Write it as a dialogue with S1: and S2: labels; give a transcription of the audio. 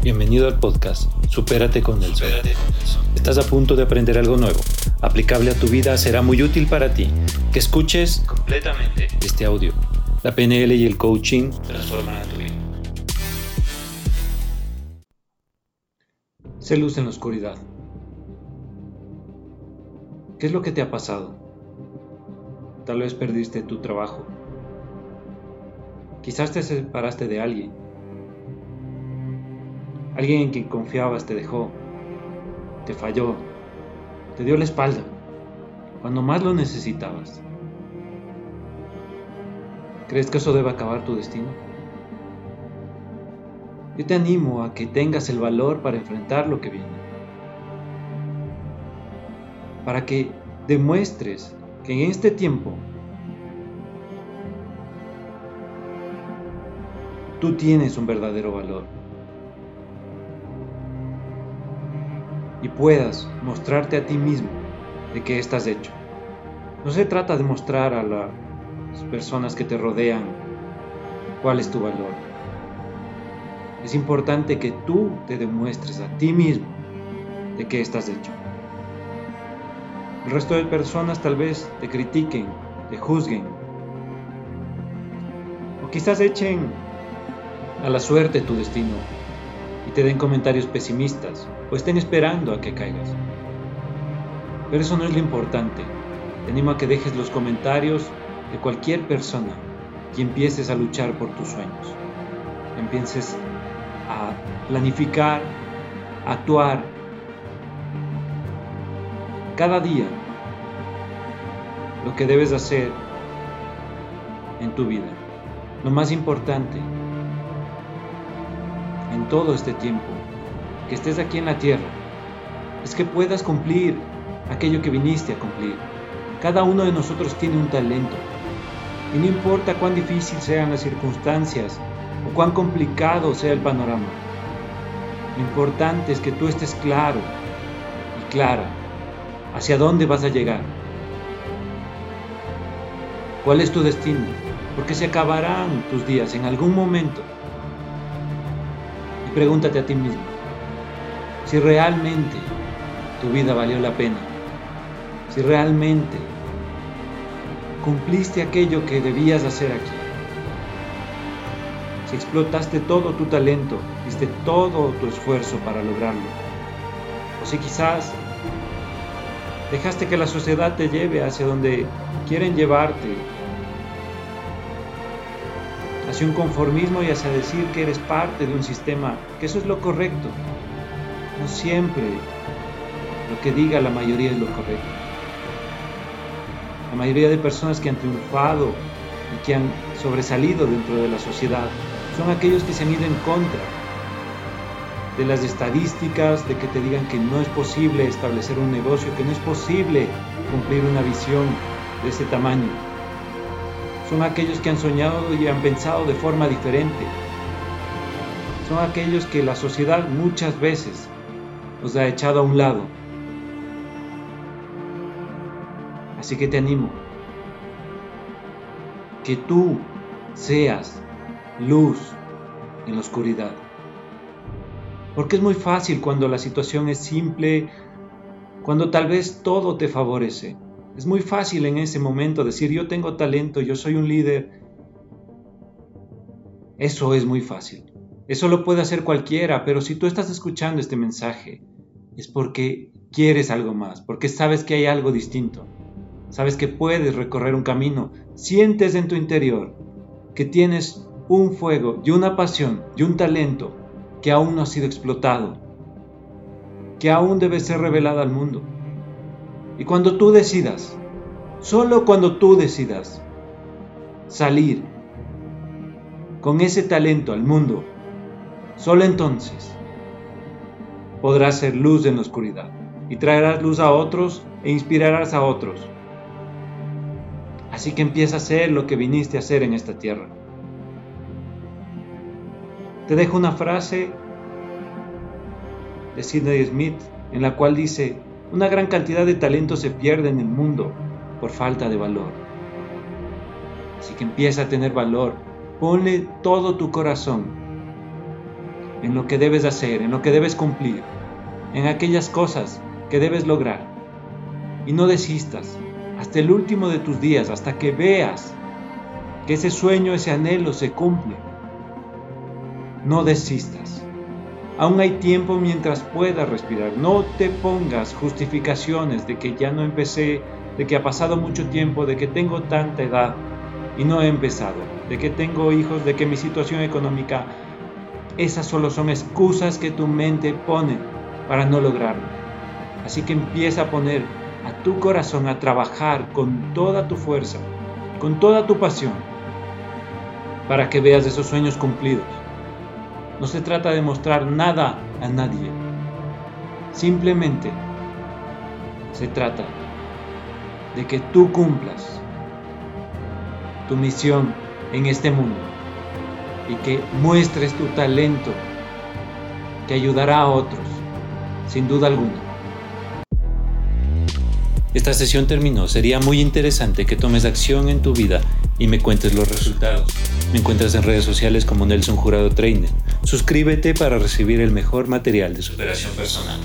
S1: Bienvenido al podcast Supérate con Nelson. Estás a punto de aprender algo nuevo, aplicable a tu vida, será muy útil para ti. Que escuches completamente este audio. La PNL y el coaching transforman tu vida. Sé luz en la oscuridad. ¿Qué es lo que te ha pasado? Tal vez perdiste tu trabajo. Quizás te separaste de alguien Alguien en quien confiabas te dejó, te falló, te dio la espalda, cuando más lo necesitabas. ¿Crees que eso debe acabar tu destino? Yo te animo a que tengas el valor para enfrentar lo que viene. Para que demuestres que en este tiempo tú tienes un verdadero valor. Y puedas mostrarte a ti mismo de qué estás hecho. No se trata de mostrar a las personas que te rodean cuál es tu valor. Es importante que tú te demuestres a ti mismo de qué estás hecho. El resto de personas tal vez te critiquen, te juzguen, o quizás echen a la suerte tu destino y te den comentarios pesimistas o estén esperando a que caigas. Pero eso no es lo importante. Te animo a que dejes los comentarios de cualquier persona y empieces a luchar por tus sueños. Empieces a planificar, a actuar. Cada día lo que debes hacer en tu vida. Lo más importante todo este tiempo que estés aquí en la tierra es que puedas cumplir aquello que viniste a cumplir. Cada uno de nosotros tiene un talento y no importa cuán difícil sean las circunstancias o cuán complicado sea el panorama. Lo importante es que tú estés claro y clara hacia dónde vas a llegar. ¿Cuál es tu destino? Porque se acabarán tus días en algún momento y pregúntate a ti mismo si realmente tu vida valió la pena, si realmente cumpliste aquello que debías hacer aquí, si explotaste todo tu talento, diste todo tu esfuerzo para lograrlo, o si quizás dejaste que la sociedad te lleve hacia donde quieren llevarte hacia un conformismo y hacia decir que eres parte de un sistema, que eso es lo correcto. No siempre lo que diga la mayoría es lo correcto. La mayoría de personas que han triunfado y que han sobresalido dentro de la sociedad son aquellos que se han ido en contra de las estadísticas, de que te digan que no es posible establecer un negocio, que no es posible cumplir una visión de ese tamaño son aquellos que han soñado y han pensado de forma diferente. Son aquellos que la sociedad muchas veces los ha echado a un lado. Así que te animo que tú seas luz en la oscuridad. Porque es muy fácil cuando la situación es simple, cuando tal vez todo te favorece. Es muy fácil en ese momento decir yo tengo talento, yo soy un líder. Eso es muy fácil. Eso lo puede hacer cualquiera, pero si tú estás escuchando este mensaje es porque quieres algo más, porque sabes que hay algo distinto. Sabes que puedes recorrer un camino, sientes en tu interior que tienes un fuego y una pasión y un talento que aún no ha sido explotado, que aún debe ser revelado al mundo. Y cuando tú decidas, solo cuando tú decidas salir con ese talento al mundo, solo entonces podrás ser luz en la oscuridad y traerás luz a otros e inspirarás a otros. Así que empieza a hacer lo que viniste a hacer en esta tierra. Te dejo una frase de Sidney Smith en la cual dice, una gran cantidad de talento se pierde en el mundo por falta de valor. Así que empieza a tener valor. Ponle todo tu corazón. en lo que debes hacer, en lo que debes cumplir, en aquellas cosas que debes lograr. Y no desistas hasta el último de tus días, hasta que veas que ese sueño, ese anhelo se cumple. No desistas. Aún hay tiempo mientras puedas respirar. No te pongas justificaciones de que ya no empecé, de que ha pasado mucho tiempo, de que tengo tanta edad y no he empezado, de que tengo hijos, de que mi situación económica, esas solo son excusas que tu mente pone para no lograrlo. Así que empieza a poner a tu corazón a trabajar con toda tu fuerza, con toda tu pasión, para que veas esos sueños cumplidos. No se trata de mostrar nada a nadie. Simplemente se trata de que tú cumplas tu misión en este mundo y que muestres tu talento que ayudará a otros, sin duda alguna. Esta sesión terminó. Sería muy interesante que tomes acción en tu vida y me cuentes los resultados. Me encuentras en redes sociales como Nelson Jurado Trainer. Suscríbete para recibir el mejor material de superación personal.